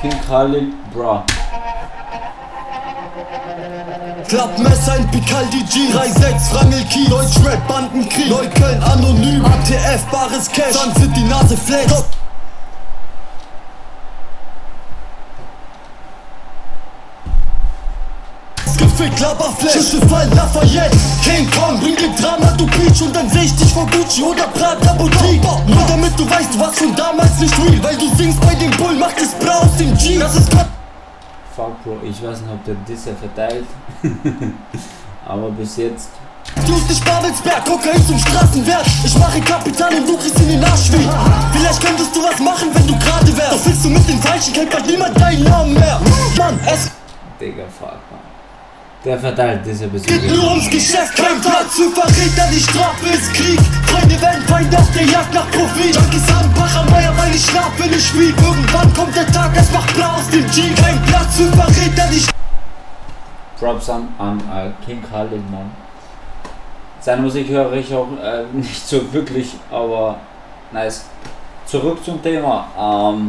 King Khalil, bra. Klappmesser in Picaldi G 3-6 Frangel Key Deutschrap Bandenkrieg. Neukölln anonym. ATF bares Cash. Sun City Nase Flex Gefickt, Klapperflash Schüsse fallen, Lafayette ich dich vor Gucci oder Prada Boutique. Nur damit du weißt, was von damals nicht real. Weil du singst bei dem Bull, macht es bra aus dem Jeans. Das ist Cut Fuck, Bro, ich weiß nicht, ob der Disse verteilt. Aber bis jetzt. Fluss nicht Babelsberg, Kokain zum Straßenwert Ich mache Kapital und du kriegst in den Arsch weh Vielleicht könntest du was machen, wenn du gerade wärst. Doch willst du mit den Falschen, kennt bald niemand deinen Namen mehr. Mann, es Digga, fuck, man. Der verteilt Disse bis geht nur ums Geschäft Kein Platz für Verräter, die Strafe ist Krieg Freunde werden Feinde auf der Jagd nach Profit Junkies haben Pachameier, weil ich schlaf, wenn ich schwieg Irgendwann kommt der Tag, es macht blau aus dem Jeep Kein Platz für Verräter, die Props an, an äh, King Khalid, Mann. Seine Musik höre ich auch äh, nicht so wirklich, aber nice. Zurück zum Thema. Ähm,